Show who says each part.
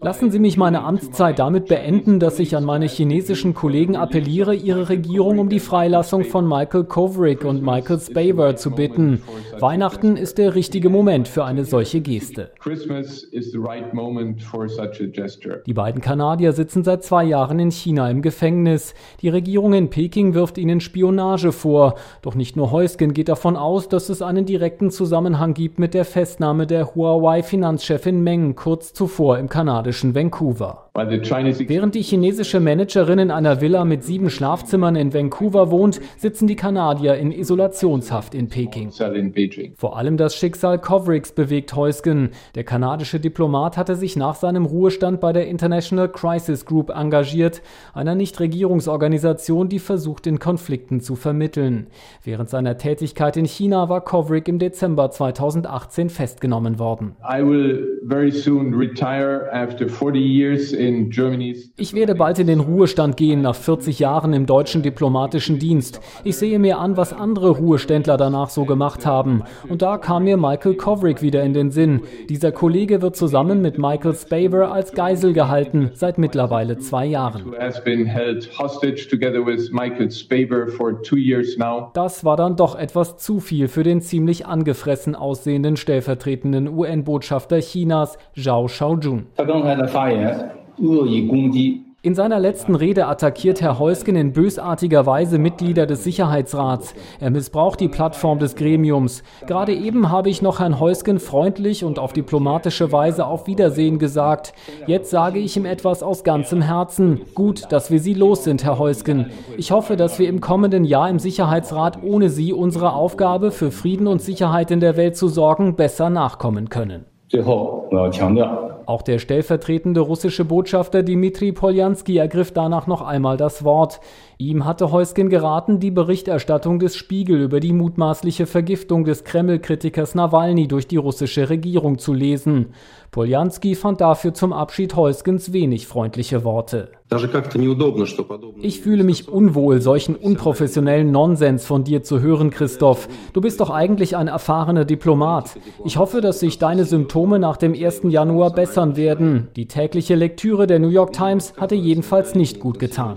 Speaker 1: Lassen Sie mich meine Amtszeit damit beenden, dass ich an meine chinesischen Kollegen appelliere, ihre Regierung um die Freilassung von Michael Kovrig und Michael Spavor zu bitten. Weihnachten ist der richtige Moment für eine solche Geste. Die beiden Kanadier sitzen seit zwei Jahren in China im Gefängnis. Die Regierung in Peking wirft ihnen Spionage vor. Doch nicht nur Heusgen geht davon aus, dass es einen direkten Zusammenhang gibt mit der Festnahme der Huawei-Finanzchefin Meng kurz zuvor im kanadischen Vancouver. Während die chinesische Managerin in einer Villa mit sieben Schlafzimmern in Vancouver wohnt, sitzen die Kanadier in Isolationshaft in Peking. Vor allem das Schicksal Kovrigs bewegt Heusgen. Der kanadische Diplomat hatte sich nach seinem Ruhestand bei der International Crisis Group engagiert, einer Nichtregierungsorganisation, die versucht, in Konflikten zu vermitteln. Während seiner Tätigkeit in China war Kovrig im Dezember 2018 festgenommen worden. I will very soon retire after 40 years ich werde bald in den Ruhestand gehen nach 40 Jahren im deutschen diplomatischen Dienst. Ich sehe mir an, was andere Ruheständler danach so gemacht haben. Und da kam mir Michael Kovrig wieder in den Sinn. Dieser Kollege wird zusammen mit Michael Spavor als Geisel gehalten, seit mittlerweile zwei Jahren. Das war dann doch etwas zu viel für den ziemlich angefressen aussehenden stellvertretenden UN-Botschafter Chinas, Zhao Shaojun. In seiner letzten Rede attackiert Herr Heusgen in bösartiger Weise Mitglieder des Sicherheitsrats. Er missbraucht die Plattform des Gremiums. Gerade eben habe ich noch Herrn Heusgen freundlich und auf diplomatische Weise auf Wiedersehen gesagt. Jetzt sage ich ihm etwas aus ganzem Herzen. Gut, dass wir Sie los sind, Herr Heusgen. Ich hoffe, dass wir im kommenden Jahr im Sicherheitsrat ohne Sie unserer Aufgabe für Frieden und Sicherheit in der Welt zu sorgen besser nachkommen können. 最后，我要强调 ，auch der stellvertretende russische Botschafter Dmitri Poljanski ergriff danach noch einmal das Wort. Ihm hatte Heusgen geraten, die Berichterstattung des Spiegel über die mutmaßliche Vergiftung des Kreml-Kritikers Nawalny durch die russische Regierung zu lesen. Poljanski fand dafür zum Abschied Heusgens wenig freundliche Worte. Ich fühle mich unwohl, solchen unprofessionellen Nonsens von dir zu hören, Christoph. Du bist doch eigentlich ein erfahrener Diplomat. Ich hoffe, dass sich deine Symptome nach dem 1. Januar bessern werden. Die tägliche Lektüre der New York Times hatte jedenfalls nicht gut getan.